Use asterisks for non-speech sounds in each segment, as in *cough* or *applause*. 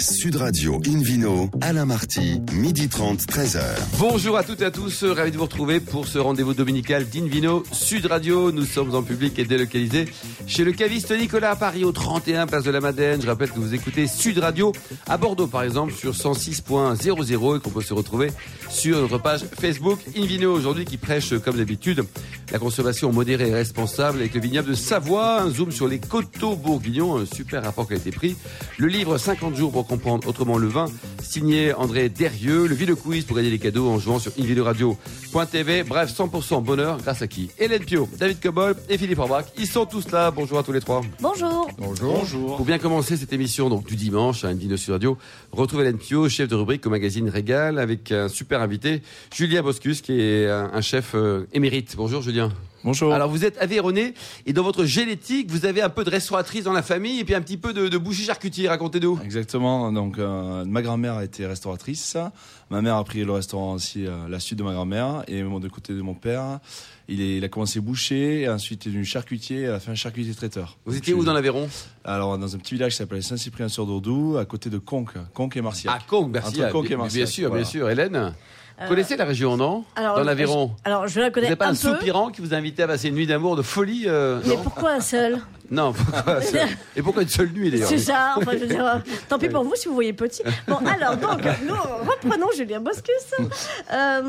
Sud Radio Invino, Alain Marty, midi 30, 13h. Bonjour à toutes et à tous, ravi de vous retrouver pour ce rendez-vous dominical d'Invino Sud Radio. Nous sommes en public et délocalisés chez le caviste Nicolas à Paris au 31 place de la Madeleine. Je rappelle que vous écoutez Sud Radio à Bordeaux par exemple sur 106.00 et qu'on peut se retrouver sur notre page Facebook Invino aujourd'hui qui prêche comme d'habitude la consommation modérée et responsable avec le vignoble de Savoie. Un zoom sur les coteaux bourguignons, un super rapport qui a été pris. Le livre 50 jours pour comprendre autrement le vin, signé André Derieux. Le Ville Quiz pour gagner des cadeaux en jouant sur invinoradio.tv. Bref, 100% bonheur grâce à qui? Hélène Pio, David Cobol et Philippe Orbach. Ils sont tous là. Bonjour à tous les trois. Bonjour. Bonjour. Pour bien commencer cette émission donc du dimanche à Invino Sud Radio, retrouve Hélène Pio, chef de rubrique au magazine Régal, avec un super invité, Julien Boscus, qui est un, un chef euh, émérite. Bonjour Julien. Bonjour. Alors vous êtes aveyronné et dans votre génétique, vous avez un peu de restauratrice dans la famille et puis un petit peu de, de bougie charcutier. Racontez-nous. Exactement. Donc, euh, ma grand-mère a été restauratrice. Ma mère a pris le restaurant aussi, euh, la suite de ma grand-mère. Et de côté de mon père, il, est, il a commencé boucher, et ensuite il est devenu charcutier, et à la fin charcutier traiteur. Vous étiez où dans l'Aveyron? Alors, dans un petit village qui s'appelle Saint-Cyprien-sur-Dourdou, à côté de Conques, Conques et Marciac. À Conques, merci. Entre Conques et bien, Marciac, bien sûr, voilà. bien sûr. Hélène, vous connaissez la région, non Alors, Dans l'Aveyron. Alors, je la Vous connais n'avez pas un, soupirant qui vous a invité à passer une nuit d'amour de folie euh, Mais pourquoi un seul? Non, *laughs* pourquoi ça Et pourquoi une seule nuit d'ailleurs C'est ça. Enfin, je veux dire, *laughs* euh, tant pis pour vous si vous voyez petit. Bon, alors, donc, *laughs* nous reprenons Julien Boscus. Euh,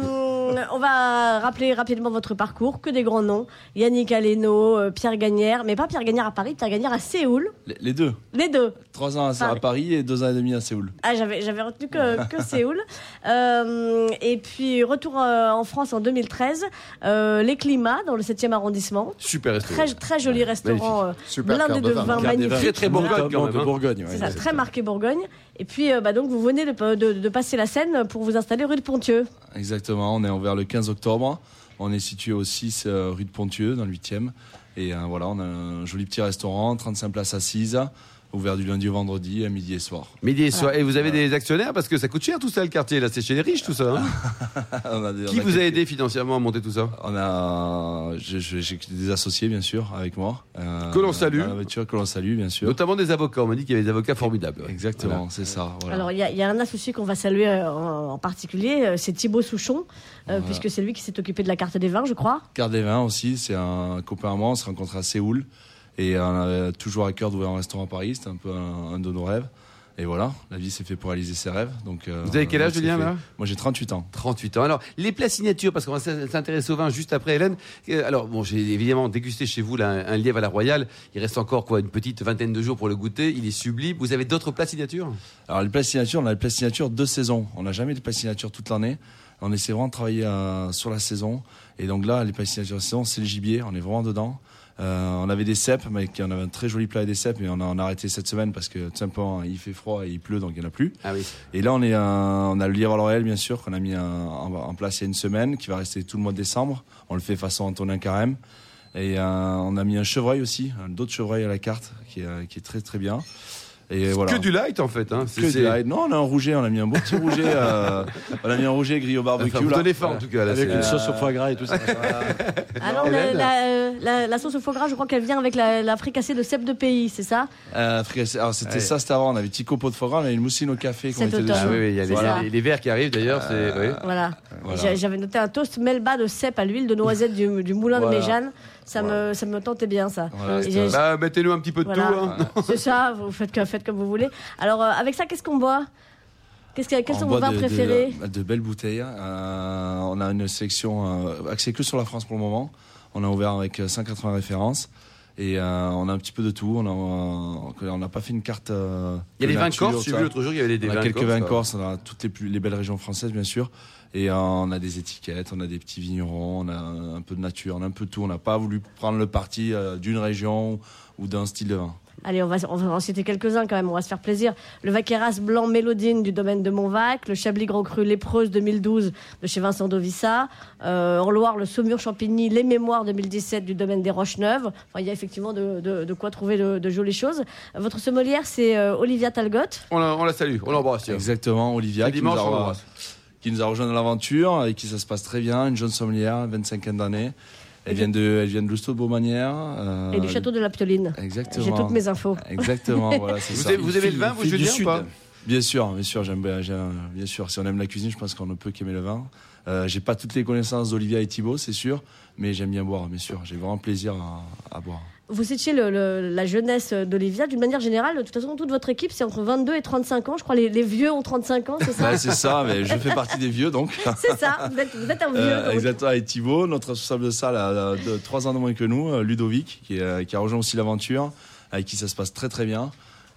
on va rappeler rapidement votre parcours. Que des grands noms. Yannick Aleno, euh, Pierre Gagnère. Mais pas Pierre Gagnère à Paris, Pierre Gagnère à Séoul. Les, les deux. Les deux. Trois ans à, à Paris. Et deux ans et demi à Séoul. Ah, j'avais, j'avais retenu que, que Séoul. Euh, et puis, retour en France en 2013. Euh, les climats dans le 7e arrondissement. Super restaurant. Très, très joli restaurant. Super blindé de vin. magnifique. Très très Bourgogne quand même. de hein. Bourgogne. ouais, C'est ça, très marqué Bourgogne. Et puis, euh, bah, donc, vous venez de, de- de passer la Seine pour vous installer rue de Pontieux. Exactement, on est ouvert le 15 octobre. On est situé au 6 euh, rue de Pontieux, dans le 8e. Et euh, voilà, on a un joli petit restaurant, 35 places assises, ouvert du lundi au vendredi, à midi et soir. Midi et soir. Et vous avez des actionnaires? Parce que ça coûte cher tout ça le quartier là. C'est chez les riches tout ça. hein *laughs* On a des- Qui on a vous a aidé financièrement à monter tout ça? On a, j'ai des associés bien sûr avec moi. Euh, Que l'on salue. voiture que l'on salue bien sûr. Notamment des avocats. On m'a dit qu'il y avait des avocats formidables. ouais. Exactement, c'est ça. Voilà. Alors, il y, a- il y a un associé qu'on va saluer euh, en, en particulier, euh, c'est Thibaut Souchon, euh, puisque c'est lui qui s'est occupé de la carte des vins, je crois. Carte des vins aussi, c'est un copain à moi, on s'est rencontrés à Séoul. Et on avait toujours à cœur d'ouvrir un restaurant à Paris, c'était un peu un, un de nos rêves. Et voilà, la vie s'est fait pour réaliser ses rêves. Donc, euh, Vous avez quel âge, Julien, là? Moi j'ai 38 ans. 38 ans. Alors, les plats signatures, parce qu'on va s'intéresser au vin juste après, Hélène. Euh, Alors, bon, j'ai évidemment dégusté chez vous là, un, un lièvre à la royale. Il reste encore quoi, une petite vingtaine de jours pour le goûter. Il est sublime. Vous avez d'autres plats signatures? Alors les plats signature, on a les plats signature de saison. On n'a jamais de plats signature toute l'année. On essaie vraiment de travailler euh, sur la saison. Et donc là, les plats signature de saison, c'est le gibier. On est vraiment dedans. Euh, on avait des cèpes, mais on avait un très joli plat avec des cèpes, mais on a, on a arrêté cette semaine parce que tout simplement il fait froid et il pleut, donc il n'y en a plus. Ah oui. Et là, on, est, on a le lièvre à l'oreille, bien sûr, qu'on a mis en, en place il y a une semaine, qui va rester tout le mois de décembre. On le fait façon Antonin Carême. Et euh, on a mis un chevreuil aussi, un d'autres chevreuil à la carte, qui est, qui est très très bien. Et voilà. Que du light en fait. Hein. Que du light. Non, on a un rouget, on a mis un beau petit rouget. *laughs* euh, on a mis un rouget grillé au barbecue. Enfin, vous donnez faim en tout cas. Là, Avec une sauce au foie gras et tout ça. *laughs* Alors, la, Hélène la, euh, la- la sauce au foie gras, je crois qu'elle vient avec la, la fricassée de cèpe de pays, c'est ça? Euh, alors c'était Ouais. ça, c'était avant. On avait petit copeau de foie gras, on avait une moussine au café. Cet automne. Ah oui, y a les, Voilà. les- les verres qui arrivent d'ailleurs. oui. Voilà. Voilà. J'a- J'avais noté un toast melba de cèpe à l'huile de noisette du, du moulin Voilà. de Méjeanne. Ça, Voilà. me, ça me tentait bien, ça. Voilà, Bah, mettez-nous un petit peu de Voilà. tout. hein. C'est ça, vous faites, comme vous voulez. Alors, euh, avec ça, qu'est-ce qu'on boit? Qu'est-ce que- Quels On sont vos vins de- de- préférés? de, belles bouteilles. Euh, on a une sélection euh, axée que sur la France pour le moment. On a ouvert avec euh, 180 références. Et euh, on a un petit peu de tout. On a, euh, on n'a pas fait une carte. euh, Il y a les vins corses. J'ai vu l'autre jour, il y avait des On a vins quelques vins corses, on a toutes les, plus, les belles régions françaises, bien sûr. Et euh, on a des étiquettes, on a des petits vignerons, on a un peu de nature, on a un peu de tout. On n'a pas voulu prendre le parti euh, d'une région ou d'un style de vin. Allez, on va, on va en citer quelques-uns quand même, on va se faire plaisir. Le Vaqueras blanc Mélodine du domaine de Montvac, le Chablis Grand Cru Lépreuse 2012 de chez Vincent Dovissa, euh, en Loire le Saumur Champigny Les Mémoires 2017 du domaine des Roches-Neuves. Enfin, il y a effectivement de, de- de quoi trouver de, de jolies choses. Votre sommelière, c'est euh, Olivia Talgot. On la, on la salue, on l'embrasse. Exactement, Olivia, qui nous, dimanche, on l'embrasse. Qui nous a rejoint dans l'aventure et qui ça se passe très bien. Une jeune sommelière, 25 d'années. Elle vient de, elle vient de Lousteau de Beaumanière. euh, Et du château de la Pioline. Exactement. J'ai toutes mes infos. Exactement, voilà, c'est *laughs* Vous ça. aimez, vous aimez le vin, vous, Julien, ou Sud. pas? Bien sûr, bien sûr, j'aime bien, bien sûr. Si on aime la cuisine, je pense qu'on ne peut qu'aimer le vin. Euh, j'ai pas toutes les connaissances d'Olivia et Thibaut, c'est sûr, mais j'aime bien boire, bien sûr. J'ai vraiment plaisir à, à boire. Vous étiez le- le- la jeunesse d'Olivia. D'une manière générale, de toute façon, toute votre équipe, c'est entre 22 et 35 ans. Je crois les, les vieux ont 35 ans, c'est ça Ouais, c'est ça, mais je fais partie des vieux, donc. *laughs* C'est ça, vous êtes, vous êtes un vieux. Euh, exactement, et Thibaut, notre responsable de salle, a de trois ans de moins que nous, euh, Ludovic, qui, est- qui a rejoint aussi l'aventure, avec qui ça se passe très très bien.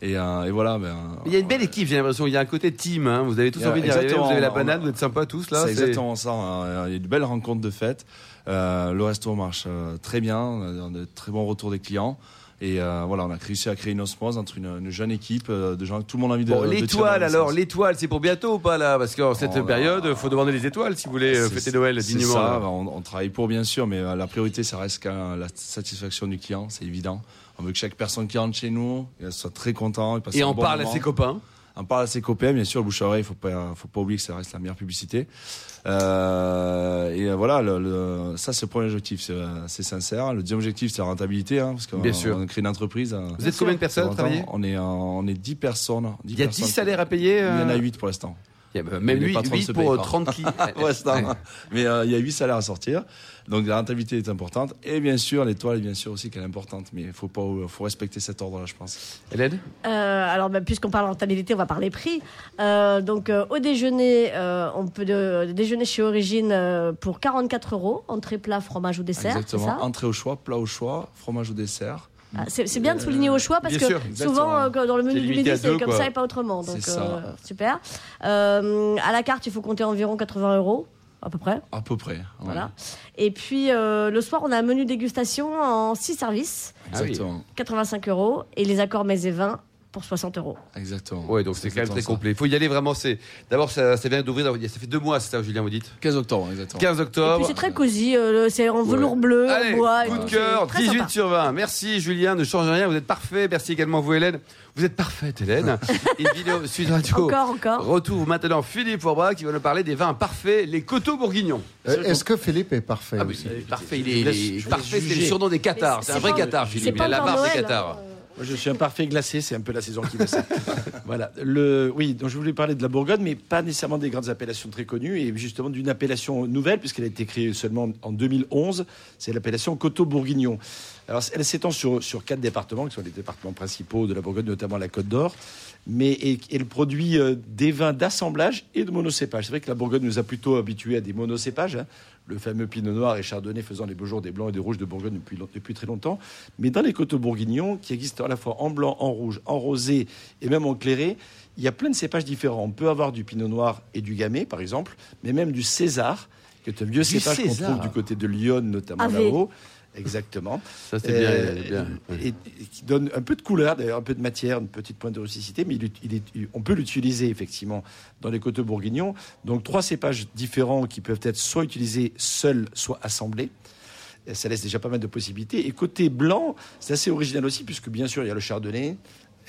Et, euh, et voilà, ben, Il y a une belle équipe, j'ai l'impression. Il y a un côté team. hein. Vous avez tous Il a- envie d'y arriver. Vous avez la banane, vous êtes sympas tous là. C'est exactement ça. hein. Il y a de belles rencontres de fête. Euh, le resto marche euh, très bien. On a de très bons retours des clients. Et euh, voilà, on a réussi à créer une osmose entre une, une jeune équipe euh, de gens que tout le monde a envie de. Bon, l'étoile le alors, l'étoile, c'est pour bientôt ou pas là? Parce qu'en cette Oh période, là. faut demander les étoiles si vous voulez euh, fêter Noël c'est dignement. ça, on, on travaille pour bien sûr, mais euh, la priorité, ça reste la satisfaction du client, c'est évident. On veut que chaque personne qui rentre chez nous soit très content. Et un on bon parle à ses copains. On parle à ses copains, bien sûr, le bouche à oreille, faut pas, faut pas oublier que ça reste la meilleure publicité. Euh, et voilà, le, le- ça c'est le premier objectif, c'est, euh, c'est sincère. Le deuxième objectif, c'est la rentabilité, hein, parce qu'on Bien sûr. on crée une entreprise. euh, Vous êtes combien de personnes à travailler? On est, on est 10 personnes. Il y a 10 salaires à payer Il y en a euh 8 pour l'instant. Il y a, bah, Même Les 8, patrons ne se pour payent euh, pas. 30 qui. *laughs* Pour l'instant. Mais euh, il y a 8 salaires à sortir. Donc la rentabilité est importante. Et bien sûr, l'étoile est bien sûr aussi qu'elle est importante. Mais il faut, pas, faut respecter cet ordre-là, je pense. Hélène? Euh, alors, bah, puisqu'on parle rentabilité, on va parler prix. Euh, donc, euh, au déjeuner, euh, on peut de- déjeuner chez Origine euh, pour 44 euros, entrée, plat, fromage ou dessert. Exactement. ça? Entrée au choix, plat au choix, fromage au dessert. Ah, C'est bien de souligner au choix parce bien que sûr, souvent euh, dans le menu du midi c'est comme quoi. ça et pas autrement. Donc euh, super. Euh, à la carte, il faut compter environ 80 euros à peu près. À peu près. ouais. Voilà. Et puis euh, le soir, on a un menu dégustation en 6 services. Exactement. 85 euros, et les accords mets et vins pour 60 euros. Exactement. Ouais, donc c'est quand même très ça. complet. Il faut y aller vraiment. C'est d'abord ça, ça vient d'ouvrir. Ça fait deux mois, c'est ça, Julien, vous dites? 15 octobre, exactement. 15 Et octobre. c'est très cosy, euh, c'est en velours bleu, Allez, en bois. coup de cœur, très 18 sympa. sur 20. Merci Julien, ne change rien, vous êtes parfait. Merci également vous Hélène. Vous êtes parfaite Hélène. *laughs* Et vidéo Sud Radio. Encore, encore. Retrouve maintenant Philippe Forbras qui va nous parler des vins parfaits, les coteaux bourguignons. Euh, Est-ce que Philippe est parfait Ah, aussi il est parfait, il est, il parfait, c'est le surnom des Qatars. Mais C'est un vrai Qatar, Philippe. Il a la barbe des hein. Moi, je suis un parfait glacé, c'est un peu la saison qui sert. *laughs* voilà. Le, oui, donc je voulais parler de la Bourgogne, mais pas nécessairement des grandes appellations très connues, et justement d'une appellation nouvelle, puisqu'elle a été créée seulement en 2011. C'est l'appellation Coteau-Bourguignon. Alors, elle s'étend sur, sur quatre départements, qui sont les départements principaux de la Bourgogne, notamment la Côte d'Or. Mais et- elle produit euh, des vins d'assemblage et de monocépage. C'est vrai que la Bourgogne nous a plutôt habitués à des monocépages. hein. Le fameux Pinot Noir et Chardonnay faisant les beaux jours des blancs et des rouges de Bourgogne depuis, très longtemps. Mais dans les coteaux bourguignons, qui existent à la fois en blanc, en rouge, en rosé et même en clairé, il y a plein de cépages différents. On peut avoir du Pinot Noir et du Gamay, par exemple, mais même du César, qui est un vieux Du cépage qu'on César. trouve du côté de Lyon, notamment AV. là-haut. Exactement. Ça, c'est bien, Euh, bien. Et, et qui donne un peu de couleur, d'ailleurs un peu de matière, une petite pointe de rusticité, mais il, est- il on peut l'utiliser effectivement dans les coteaux bourguignons. Donc trois cépages différents qui peuvent être soit utilisés seuls, soit assemblés. Et ça laisse déjà pas mal de possibilités. Et côté blanc, c'est assez original aussi, puisque bien sûr, il y a le chardonnay,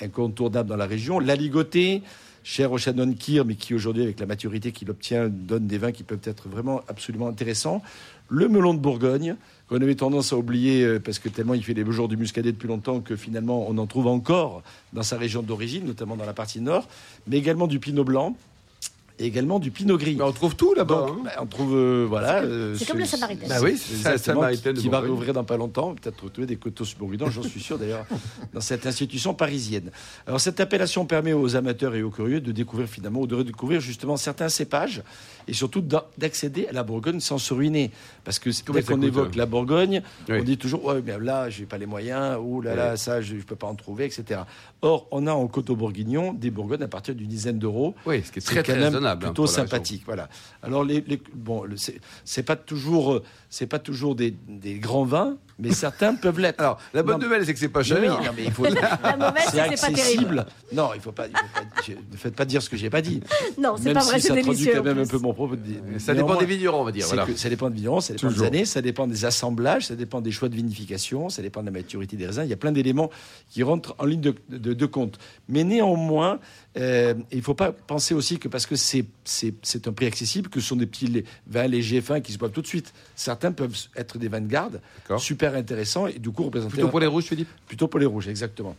incontournable dans la région, l'aligoté, cher au chanoine Kir, mais qui aujourd'hui, avec la maturité qu'il obtient, donne des vins qui peuvent être vraiment absolument intéressants. Le melon de Bourgogne, qu'on avait tendance à oublier euh, parce que tellement il fait les beaux jours du muscadet depuis longtemps que finalement on en trouve encore dans sa région d'origine, notamment dans la partie nord, mais également du pinot blanc et également du pinot gris. On trouve tout là-bas. Donc, hein. bah, on trouve, euh, voilà. C'est comme- euh, c'est comme la Samaritaine. Bah oui, c'est Samaritaine de qui va rouvrir dans pas longtemps, peut-être retrouver des coteaux bourguignons, j'en suis sûr d'ailleurs, *laughs* dans cette institution parisienne. Alors cette appellation permet aux amateurs et aux curieux de découvrir finalement, ou de redécouvrir justement certains cépages, et surtout d'a- d'accéder à la Bourgogne sans se ruiner. Parce que dès qu'on évoque la Bourgogne, Oui. on dit toujours, ouais, mais là, j'ai pas les moyens, ou là, là, ça, je, je peux pas en trouver, etc. Or, on a en coteaux bourguignon des Bourgognes à partir d'une dizaine d'euros. Oui, ce qui est très très raisonnable. hein, plutôt sympathique. Voilà. Alors les, les- bon, le- c'est pas toujours, euh, c'est pas toujours des, des grands vins, mais certains peuvent l'être. Alors, la bonne Non, nouvelle, c'est que c'est pas cher. oui, non, mais il faut. *laughs* La mauvaise, c'est c'est pas terrible. accessible. Non, il faut pas. il faut pas- je- ne faites pas dire ce que j'ai pas dit. Non, c'est Même pas si vrai, c'est ça traduit délicieux. quand en même un peu mon propos. Ça dépend des vignerons, on va dire. C'est Voilà. que ça dépend de vignerons, ça dépend Toujours. des années, ça dépend des assemblages, ça dépend des choix de vinification, ça dépend de la maturité des raisins. Il y a plein d'éléments qui rentrent en ligne de, de- de compte. Mais néanmoins, euh, il ne faut pas penser aussi que parce que c'est un prix accessible, que ce sont des petits vins légers fins qui se boivent tout de suite. Certains peuvent être des vins de garde, super intéressants et du coup représenter Plutôt pour les rouges, Philippe? Plutôt pour les rouges, exactement.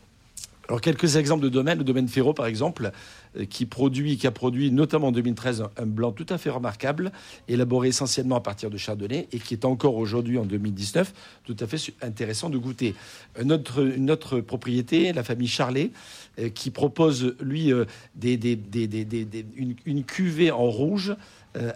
Alors quelques exemples de domaines, le domaine Ferro par exemple, euh, qui produit, qui a produit notamment en 2013 un, blanc tout à fait remarquable, élaboré essentiellement à partir de chardonnay et qui est encore aujourd'hui en 2019 tout à fait intéressant de goûter. Une autre propriété, la famille Charlet, euh, qui propose lui euh, une, cuvée en rouge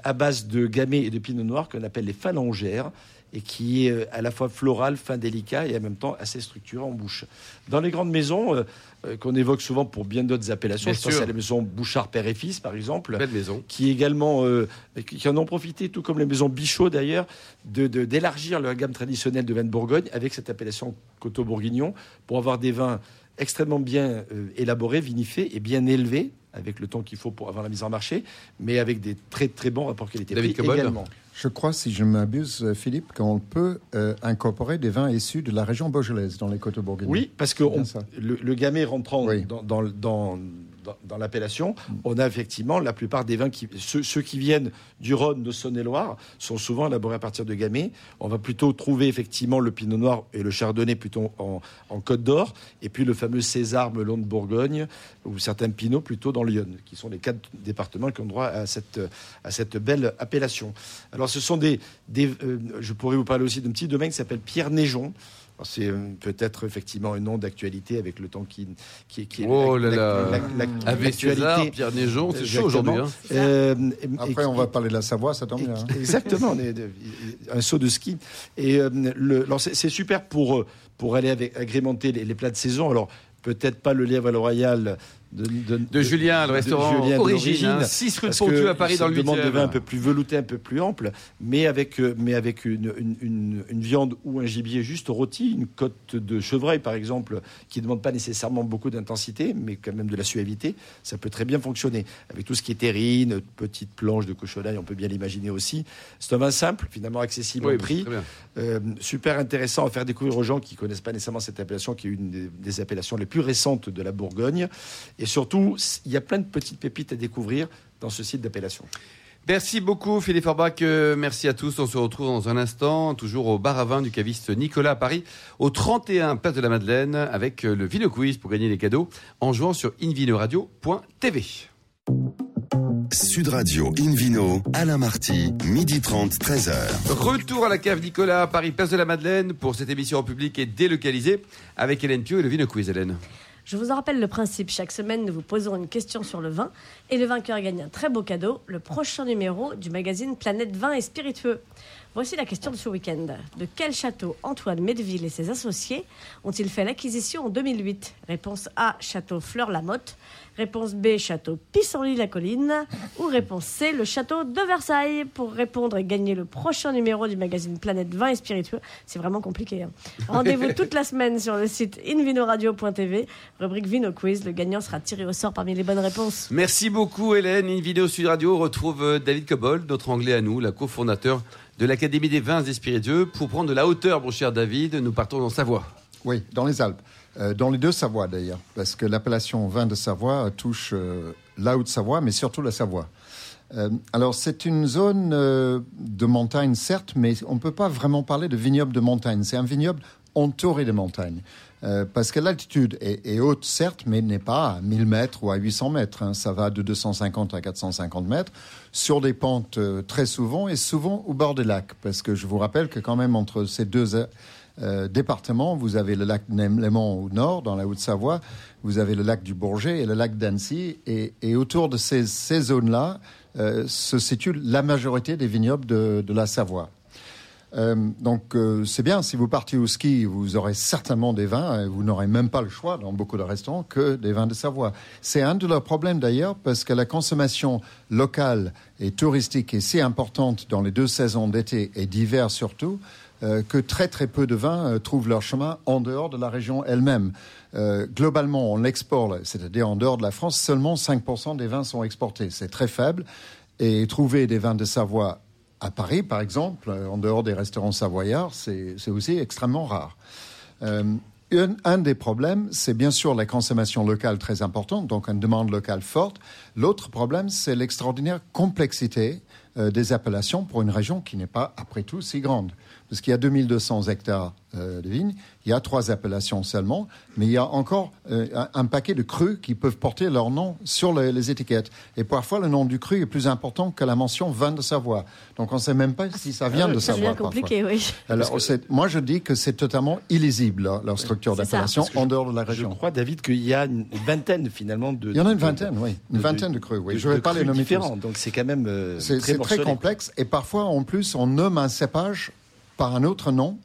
à base de gamay et de pinot noir qu'on appelle les phalangères et qui est euh, à la fois floral, fin délicat et en même temps assez structuré en bouche. Dans les grandes maisons, euh, euh, qu'on évoque souvent pour bien d'autres appellations, Bien je pense à la maison Bouchard Père et Fils par exemple, Belle maison. qui également euh, qui en ont profité, tout comme les maisons Bichot d'ailleurs, de de- d'élargir leur gamme traditionnelle de vins de Bourgogne avec cette appellation Coteau Bourguignon pour avoir des vins extrêmement bien euh, élaborés, vinifiés et bien élevés avec le temps qu'il faut pour avoir la mise en marché, mais avec des très très bons rapports David qualité-prix également. Je crois, si je m'abuse, euh, Philippe, qu'on peut euh, incorporer des vins issus de la région bordelaise dans les côtes bourguignonnes. Oui, parce que on- le, le gamay rentrant Oui. dans, dans, dans, dans- l'appellation, on a effectivement la plupart des vins qui ceux, qui viennent du Rhône, de Saône-et-Loire, sont souvent élaborés à partir de gamay. On va plutôt trouver effectivement le Pinot Noir et le Chardonnay plutôt en, en Côte d'Or, et puis le fameux César Melon de Bourgogne ou certains Pinots plutôt dans l'Yonne, qui sont les quatre départements qui ont droit à cette à cette belle appellation. Alors ce sont des, des euh, je pourrais vous parler aussi d'un petit domaine qui s'appelle Pierre Neigeon. C'est euh, peut-être effectivement un nom d'actualité avec le temps qui, qui, qui est Oh la- là là. Avec. César, Pierre Neigeon, c'est chaud aujourd'hui. hein. Euh, Après, et- on va parler de la Savoie, ça tombe bien. hein. Exactement, on est de- un saut de ski. Et euh, le, alors c'est, super pour pour aller avec, agrémenter les, les plats de saison. Alors peut-être pas le lièvre à la royale de, de, De Julien, le restaurant Julien Origine, l'origine. 6 rue de que à Paris dans le demande 8 de vin un peu plus velouté, un peu plus ample, mais avec, euh, mais avec une, une, une- une viande ou un gibier juste rôti, une côte de chevreuil par exemple, qui ne demande pas nécessairement beaucoup d'intensité, mais quand même de la suavité, ça peut très bien fonctionner. Avec tout ce qui est terrine, petite planche de cochonaille, on peut bien l'imaginer aussi. C'est un vin simple, finalement accessible Oui, au prix. Euh, super intéressant à faire découvrir aux gens qui connaissent pas nécessairement cette appellation, qui est une des, des appellations les plus récentes de la Bourgogne. Et surtout, il y a plein de petites pépites à découvrir dans ce site d'appellation. Merci beaucoup Philippe Forbach, euh, merci à tous. On se retrouve dans un instant, toujours au bar à vin du caviste Nicolas à Paris, au 31 Place de la Madeleine, avec euh, le Vino Quiz pour gagner les cadeaux en jouant sur invinoradio.tv. Sud Radio Invino, Alain Marty, midi 30, 13h. Retour à la cave Nicolas à Paris, Place de la Madeleine, pour cette émission en public et délocalisée, avec Hélène Pio et le Vino Quiz, Hélène. Je vous en rappelle le principe. Chaque semaine, nous vous posons une question sur le vin et le vainqueur gagne un très beau cadeau, le prochain numéro du magazine Planète Vin et Spiritueux. Voici la question de ce week-end. De quel château Antoine Medeville et ses associés ont-ils fait l'acquisition en 2008 Réponse A, château Fleur-la-Motte. Réponse B, château Pissenlit-la-Colline. Ou réponse C, le château de Versailles. Pour répondre et gagner le prochain numéro du magazine Planète Vin et Spiritueux, c'est vraiment compliqué. hein. Rendez-vous toute la semaine sur le site invinoradio.tv, rubrique Vino Quiz. Le gagnant sera tiré au sort parmi les bonnes réponses. Merci beaucoup Hélène. Une vidéo Sud Radio retrouve euh, David Cobold, notre anglais à nous, la cofondateur de l'Académie des vins et spiritueux. Pour prendre de la hauteur, mon cher David, nous partons en Savoie. Oui, dans les Alpes. Euh, dans les deux Savoies d'ailleurs, parce que l'appellation vin de Savoie touche euh, la Haute-Savoie, mais surtout la Savoie. Euh, alors c'est une zone de montagne certes, mais on ne peut pas vraiment parler de vignoble de montagne. C'est un vignoble entouré de montagnes. Parce que l'altitude est, haute, certes, mais n'est pas à 1000 mètres ou à 800 mètres. hein. Ça va de 250 à 450 mètres, sur des pentes très souvent, et souvent au bord des lacs. Parce que je vous rappelle que quand même entre ces deux euh, vous avez le lac Léman au nord, dans la Haute-Savoie, vous avez le lac du Bourget et le lac d'Annecy, et, autour de ces, ces zones-là euh, se situe la majorité des vignobles de, la Savoie. Euh, donc euh, c'est bien, si vous partez au ski, vous aurez certainement des vins, et vous n'aurez même pas le choix dans beaucoup de restaurants que des vins de Savoie. C'est un de leurs problèmes d'ailleurs, parce que la consommation locale et touristique est si importante dans les deux saisons d'été et d'hiver surtout, que très très peu de vins euh, trouvent leur chemin en dehors de la région elle-même. Euh, globalement, on l'exporte, c'est-à-dire en dehors de la France, seulement 5% des vins sont exportés. C'est très faible. Et trouver des vins de Savoie à Paris, par exemple, euh, en dehors des restaurants savoyards, c'est aussi extrêmement rare. Euh, un, des problèmes, c'est bien sûr la consommation locale très importante, donc une demande locale forte. L'autre problème, c'est l'extraordinaire complexité euh, des appellations pour une région qui n'est pas, après tout, si grande. Parce qu'il y a 2200 hectares euh, de vignes, il y a trois appellations seulement, mais il y a encore euh, un, un paquet de crus qui peuvent porter leur nom sur les, les étiquettes. Et parfois, le nom du cru est plus important que la mention vin de Savoie. Donc on ne sait même pas si ça vient de Ça Savoie. devient compliqué, oui. Alors, c'est- moi, je dis que c'est totalement illisible, leur, leur structure C'est d'appellation en dehors de la Je région. crois, David, qu'il y a une vingtaine finalement de. Il y en a une de- vingtaine, oui. Une de- vingtaine de crus, oui. de- Je ne vais de pas les nommer tous. différents. Donc c'est quand même euh, C'est très c'est complexe et parfois, en plus, on nomme un cépage par un autre nom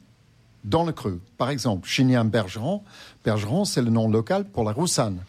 dans le cru. Par exemple, Chignan Bergeron. Bergeron, c'est le nom local pour la roussanne.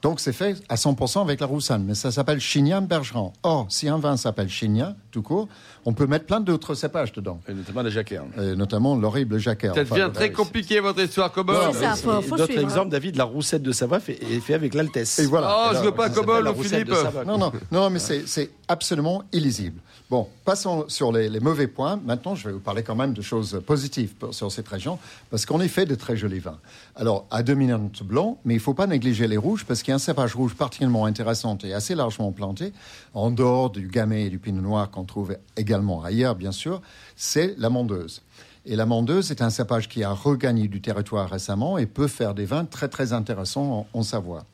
Donc, c'est fait à 100% avec la roussanne, mais ça s'appelle Chignan Bergeron. Or, si un vin s'appelle Chignan, tout court, on peut mettre plein d'autres cépages dedans, Et notamment la jacquère. et notamment l'horrible jacquer. Ça Enfin, devient très compliqué votre histoire, Cobol. D'autres hein. exemples, David, la roussette de Savoie fait- est fait avec l'Altesse. Et voilà. Oh, je veux pas Cobol Philippe. Non, non, non, mais c'est c'est absolument illisible. Bon, passons sur les, les mauvais points. Maintenant, je vais vous parler quand même de choses positives pour- sur cette région, parce qu'on y fait de très jolis vins. Alors, à dominante blanc, mais il ne faut pas négliger les rouges, parce qu'il y a un cépage rouge particulièrement intéressant et assez largement planté, en dehors du gamay et du pinot noir qu'on trouve également ailleurs, bien sûr, c'est la mondeuse. Et la mondeuse est un cépage qui a regagné du territoire récemment et peut faire des vins très, très intéressants en- en Savoie.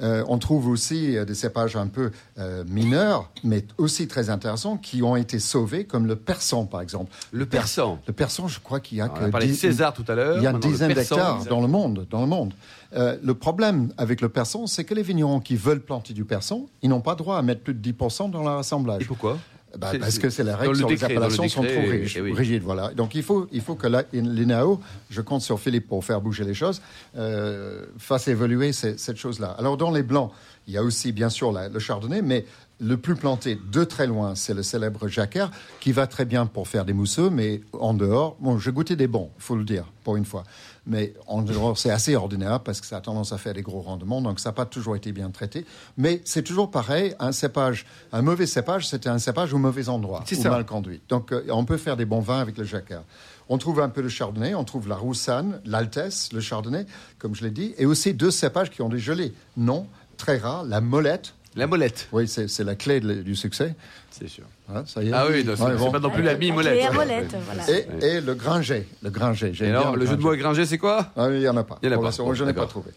Euh, on trouve aussi euh, des cépages un peu euh, mineurs, mais aussi très intéressants, qui ont été sauvés, comme le persan, par exemple. Le persan. Le persan, je crois qu'il y a On que a parlé de César tout à l'heure. il y a une maintenant le dizaine persan. d'hectares dans le monde. Dans le monde. Euh, le problème avec le persan, c'est que les vignerons qui veulent planter du persan, ils n'ont pas droit à mettre plus de 10% dans leur assemblage. Et pourquoi? Bah, parce que c'est la règle le sur décret, les dans le appellations sont trop eh rigides, oui. rigides, voilà. Donc il faut, il faut que l'INAO, je compte sur Philippe pour faire bouger les choses, euh, fasse évoluer ces- cette chose-là. Alors dans les blancs, il y a aussi bien sûr la- le chardonnay, mais le plus planté de très loin, c'est le célèbre jacquard, qui va très bien pour faire des mousseux, mais en dehors, bon, j'ai goûté des bons, il faut le dire, pour une fois. Mais en dehors, c'est assez ordinaire parce que ça a tendance à faire des gros rendements, donc ça n'a pas toujours été bien traité. Mais c'est toujours pareil, un cépage, un mauvais cépage, c'était un cépage au mauvais endroit, C'est ou ça. mal conduit. Donc euh, on peut faire des bons vins avec le jacquard. On trouve un peu de chardonnay, on trouve la roussanne, l'altesse, le chardonnay, comme je l'ai dit, et aussi deux cépages qui ont des gelées. Non, très rares, la molette. La molette. Oui, c'est c'est la clé de- du succès. C'est sûr. Hein, ça y est. Ah oui, non, c'est Ouais, bon. pas non plus la mi-molette. à molette, voilà. Et, et le gringet. Le gringet. Et alors, le jeu de mots Gringer, c'est quoi? Ah, il n'y en a pas. Il y en a pas. Bon, je n'ai pas trouvé.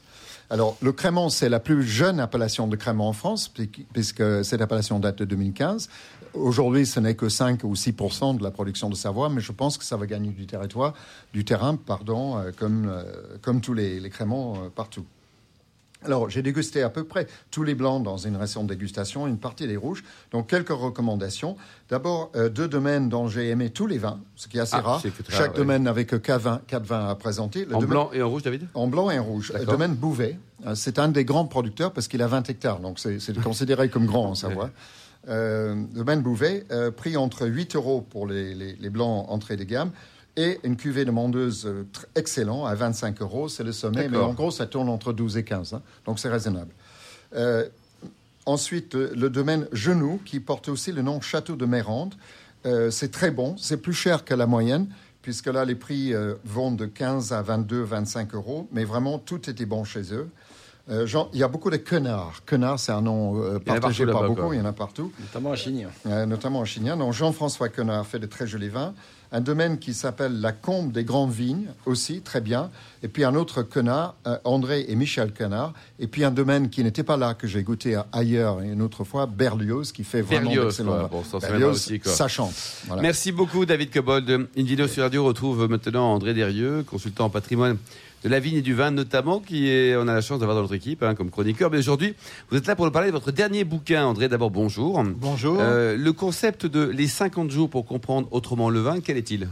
Alors, le crément, c'est la plus jeune appellation de crément en France, puisque- cette appellation date de 2015. Aujourd'hui, ce n'est que 5 ou 6% de la production de Savoie, mais je pense que ça va gagner du territoire, du terrain, pardon, euh, comme, euh, comme tous les, les créments euh, partout. Alors, j'ai dégusté à peu près tous les blancs dans une récente dégustation, une partie des rouges. Donc, quelques recommandations. D'abord, euh, deux domaines dont j'ai aimé tous les vins, ce qui est assez Ah, rare. Chaque rare, domaine n'avait que quatre vins, quatre vins à présenter. Le En domaine- blanc et en rouge, David? En blanc et en rouge. Le domaine Bouvet, euh, c'est un des grands producteurs parce qu'il a 20 hectares, donc c'est c'est *laughs* considéré comme grand en Savoie. Euh, domaine Bouvet, euh, prix entre 8 euros pour les, les- les blancs entrée de gamme et une cuvée de mondeuse euh, excellent à 25 euros, c'est le sommet, mais en gros ça tourne entre 12 et 15, hein, donc c'est raisonnable. Euh, Ensuite, euh, le domaine Genoux, qui porte aussi le nom Château de Mérande. Euh, c'est très bon, c'est plus cher que la moyenne, puisque là, les prix euh, vont de 15 à 22, 25 euros, mais vraiment, tout était bon chez eux. Euh, il y a beaucoup de connards. Connards, c'est un nom euh, partagé par beaucoup, quoi. il y en a partout Notamment à Chigny. euh, notamment en Chignan. Donc Jean-François Quenard fait de très jolis vins. Un domaine qui s'appelle la Combe des Grandes Vignes, aussi, très bien. Et puis un autre Quenard, euh, André et Michel Quenard. Et puis un domaine qui n'était pas là, que j'ai goûté ailleurs une autre fois, Berlioz, qui fait vraiment Berlioz, d'excellents quoi. vins. Bon, ça, c'est Berlioz, aussi, quoi. ça chante. Voilà. Merci beaucoup, David Cobold. Invino sur Radio retrouve maintenant André Derieux, consultant en patrimoine de la vigne et du vin notamment, qui est, on a la chance d'avoir dans notre équipe hein, comme chroniqueur. Mais aujourd'hui, vous êtes là pour nous parler de votre dernier bouquin. André, d'abord, bonjour. Bonjour. Euh, le concept de les 50 jours pour comprendre autrement le vin, quel est-il?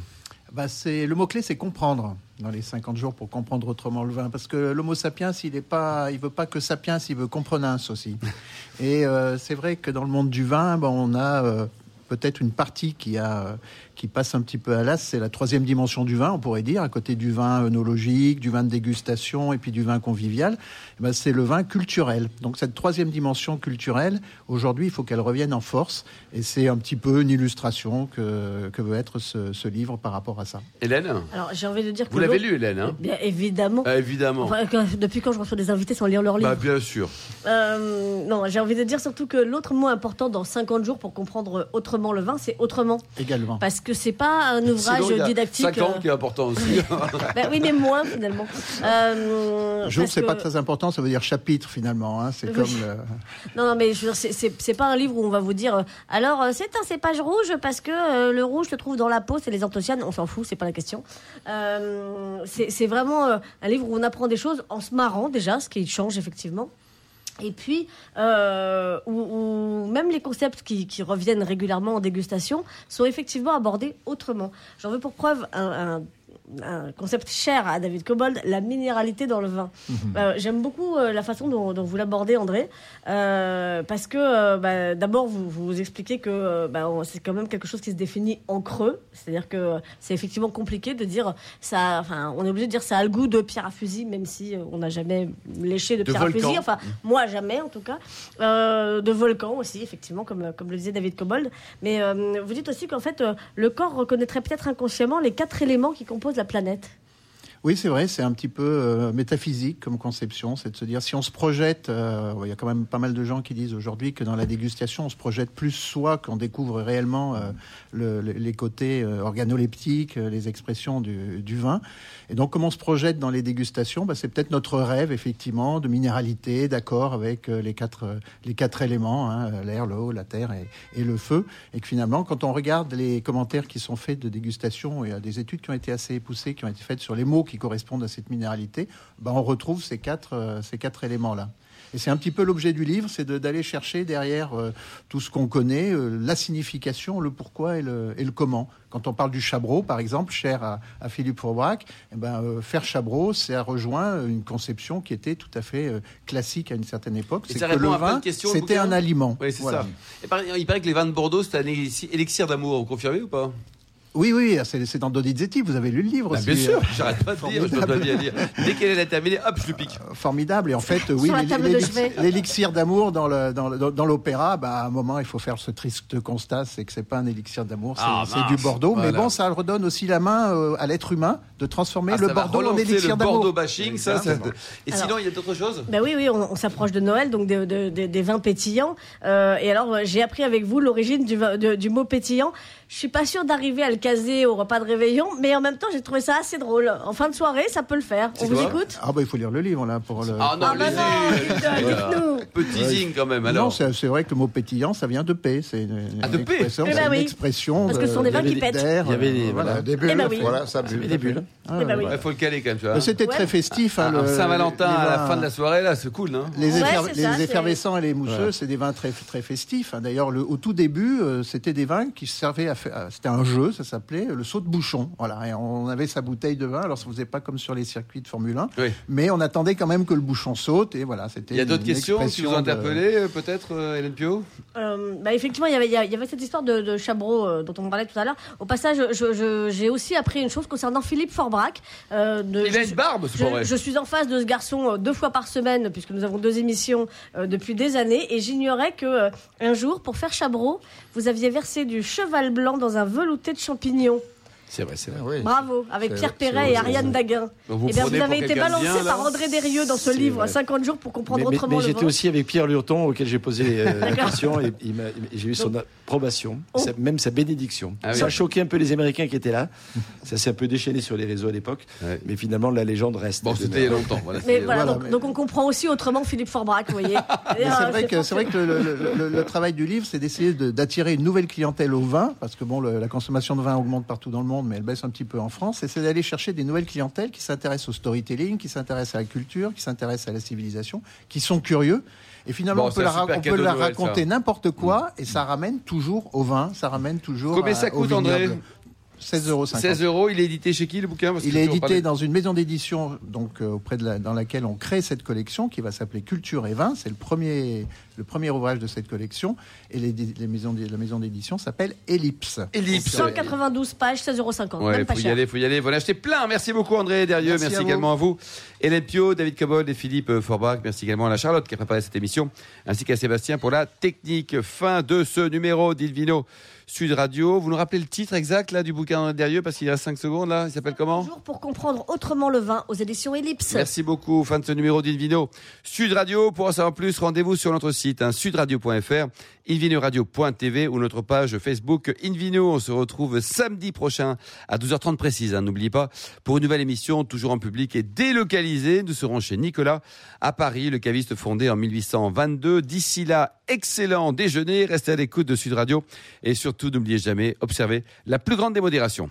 Bah, c'est le mot clé, c'est comprendre dans les 50 jours pour comprendre autrement le vin, parce que l'Homo sapiens, il est pas, il veut pas que sapiens, il veut comprenens aussi. *laughs* Et euh, c'est vrai que dans le monde du vin, ben, on a euh, peut-être une partie qui a qui passe un petit peu à l'as. C'est la troisième dimension du vin, on pourrait dire, à côté du vin œnologique, du vin de dégustation et puis du vin convivial. Eh ben, c'est le vin culturel. Donc cette troisième dimension culturelle, aujourd'hui, il faut qu'elle revienne en force. Et c'est un petit peu une illustration que, que veut être ce, ce livre par rapport à ça. Hélène Alors j'ai envie de dire que Vous l'avez lu, Hélène hein Bien évidemment. Ah, Évidemment. Enfin, que- depuis quand je reçois des invités sans lire leur livre Bah, bien sûr. Euh, Non, j'ai envie de dire surtout que l'autre mot important dans 50 jours pour comprendre autrement le vin, c'est autrement. Également. Parce que c'est pas un ouvrage Sinon, il y a didactique. 5 ans euh, qui est important aussi. *laughs* ben oui, mais moins finalement. *laughs* Euh, Jour, parce c'est que- pas très important, ça veut dire chapitre finalement. hein. C'est Oui. comme le- *laughs* Non, non, mais je veux dire, c'est- c'est c'est pas un livre où on va vous dire euh, alors euh, c'est un cépage rouge parce que euh, le rouge se trouve dans la peau, c'est les anthocyanes. On s'en fout, c'est pas la question. Euh, c'est c'est vraiment euh, un livre où on apprend des choses en se marrant déjà, ce qui change effectivement. Et puis, euh, où même les concepts qui, reviennent régulièrement en dégustation sont effectivement abordés autrement. J'en veux pour preuve un- un concept cher à David Cobold, la minéralité dans le vin. Euh, J'aime beaucoup euh, la façon dont, dont vous l'abordez, André, euh, parce que euh, bah, d'abord, vous, vous expliquez que euh, bah, c'est quand même quelque chose qui se définit en creux, c'est-à-dire que c'est effectivement compliqué de dire ça. Enfin, on est obligé de dire ça a le goût de pierre à fusil, même si on n'a jamais léché de De pierre à fusil. Enfin, moi jamais en tout cas. Euh, de volcan aussi, effectivement, comme, comme le disait David Cobold. Mais euh, vous dites aussi qu'en fait, euh, le corps reconnaîtrait peut-être inconsciemment les quatre éléments qui composent la planète. Oui, c'est vrai, c'est un petit peu euh, métaphysique comme conception, c'est de se dire si on se projette, euh, il y a quand même pas mal de gens qui disent aujourd'hui que dans la dégustation, on se projette plus soi qu'on découvre réellement euh, le- le- les côtés organoleptiques, les expressions du, vin. Et donc, comme on se projette dans les dégustations, bah, c'est peut-être notre rêve, effectivement, de minéralité, d'accord avec les quatre les quatre éléments, hein, l'air, l'eau, la terre et, et le feu, et que finalement, quand on regarde les commentaires qui sont faits de dégustation, il y a des études qui ont été assez poussées, qui ont été faites sur les mots qui correspondent à cette minéralité, bah, on retrouve ces quatre, euh, ces quatre éléments-là. Et c'est un petit peu l'objet du livre, c'est de- d'aller chercher derrière euh, tout ce qu'on connaît, euh, la signification, le pourquoi et le, et le comment. Quand on parle du chabreau, par exemple, cher à, à Philippe Fourbrac, eh ben, euh, faire chabreau, ça rejoint une conception qui était tout à fait classique à une certaine époque. C'est que le vin, c'était un aliment. Oui, c'est Voilà. ça. Et il paraît que les vins de Bordeaux, c'est un élixir d'amour. Vous confirmez ou pas? Oui, oui, c'est dans Donizetti, vous avez lu le livre Bah, aussi. Bien sûr, euh, j'arrête pas de dire, je dois bien dire. Dès qu'elle est terminée, hop, je le pique. formidable. Et en fait, oui, l'élixir d'amour dans l'opéra, bah, à un moment, il faut faire ce triste constat, c'est que c'est pas un élixir d'amour, c'est Ah, du Bordeaux. Mais bon, ça redonne aussi la main euh, à l'être humain de transformer Ah, le Bordeaux en élixir le Bordeaux d'amour. bashing, ça. Et Alors- sinon, il y a d'autres choses? Ben oui, oui, on, on s'approche de Noël, donc de- de- de- des vins pétillants. Euh, et alors, euh, j'ai appris avec vous l'origine du mot pétillant. Je suis pas sûre d'arriver à le caser au repas de réveillon, mais en même temps, j'ai trouvé ça assez drôle. En fin de soirée, ça peut le faire. On vous écoute? Ah bah il faut lire le livre là pour le. Ah non, Ah bah non, dites-nous. De teasing quand même, non, alors. c'est c'est vrai que le mot pétillant, ça vient de paix. C'est une, Ah, de une paix expression, Eh ben c'est une oui. expression Parce que ce sont de- des vins qui pètent. Il y avait des- voilà. Des bulles, Eh ben oui. voilà, ça bulle. Il y avait des bulles. Ah, Eh ben. Il faut le caler quand même, tu vois. Mais C'était Ouais. très festif. hein, le- Saint-Valentin les à la fin de la soirée, là, c'est cool, non Les, effervescents et les mousseux, c'est des vins très, très festifs. hein. D'ailleurs, le- au tout début, euh, c'était des vins qui servaient à faire. C'était un jeu, ça s'appelait le saut de bouchon. Voilà, et on avait sa bouteille de vin. Alors, ça ne faisait pas comme sur les circuits de Formule 1, Oui. mais on attendait quand même que le bouchon saute. Et voilà, c'était. Il y a d'autres une questions qui vous ont de- interpellé, euh, peut-être, euh, Hélène Pio? Euh, bah, effectivement, il y avait- il y, avait cette histoire de, de euh, dont on parlait tout à l'heure. Au passage, je- je- j'ai aussi appris une chose concernant Philippe Forbrac. euh, de- Il a je- une barbe, vrai. je, je suis en face de ce garçon euh, deux fois par semaine, puisque nous avons deux émissions euh, depuis des années, et j'ignorais que euh, un jour, pour faire Chabreau, vous aviez versé du cheval blanc dans un velouté de champignons. C'est vrai, c'est vrai. Ah oui. Bravo, avec Pierre Perret et Ariane Daguin. Vous Eh bien, vous avez été balancé bien, par André Desrieux dans ce livre, vrai. 50 jours pour comprendre Mais, mais- autrement mais le j'étais aussi avec Pierre Lurton auquel j'ai posé euh, *laughs* la question et, j'ai eu son approbation, Oh. sa- même sa bénédiction. Ah oui. Ça a choqué un peu les Américains qui étaient là. *laughs* Ça s'est un peu déchaîné sur les réseaux à l'époque. Ouais. Mais finalement, la légende reste. Bon, c'était il y a longtemps. Voilà, Mais voilà, voilà, donc, mais- donc on comprend aussi autrement Philippe Forbrac, vous voyez. *laughs* Mais c'est vrai que c'est vrai que le, travail du livre, c'est d'essayer de- d'attirer une nouvelle clientèle au vin, parce que bon, la consommation de vin augmente partout dans le monde, mais elle baisse un petit peu en France. Et c'est d'aller chercher des nouvelles clientèles qui s'intéressent au storytelling, qui s'intéressent à la culture, qui s'intéressent à la civilisation, qui sont curieux. Et finalement, Bon, on peut, la, on peut Noël, raconter n'importe quoi, et ça ramène toujours au vin, ça ramène toujours Combien à- ça au coûte, André vignoble. 16,50 euros. 16 euros, il est édité chez qui le bouquin Parce que Il est édité dans une maison d'édition donc euh, auprès de la, dans laquelle on crée cette collection qui va s'appeler Culture et vin. C'est le premier le premier ouvrage de cette collection et les, les maisons la maison d'édition s'appelle Ellipse. Ellipse. 192 pages, 16,50 euros. Ouais, même pas faut y cher. aller, faut y aller. Faut en acheter plein. Merci beaucoup André Derieux. Merci, Merci à vous. également à vous. Hélène Pio, David Cobol et Philippe euh, Forbach. Merci également à la Charlotte qui a préparé cette émission, ainsi qu'à Sébastien pour la technique. Fin de ce numéro d'Ilvino Sud Radio. Vous nous rappelez le titre exact là du bouquin d'André Derieux parce qu'il reste 5 secondes là. Il s'appelle comment Toujours pour comprendre autrement le vin aux éditions Ellipse. Merci beaucoup. Fin de ce numéro d'Invino Sud Radio. Pour en savoir plus, rendez-vous sur notre site hein, sudradio.fr, invinoradio.tv ou notre page Facebook Invino. On se retrouve samedi prochain à 12h30 précise. hein, N'oubliez pas, pour une nouvelle émission, toujours en public et délocalisée. Nous serons chez Nicolas à Paris, le caviste fondé en 1822. D'ici là, excellent déjeuner. Restez à l'écoute de Sud Radio et surtout, n'oubliez jamais, observez la plus grande démodération.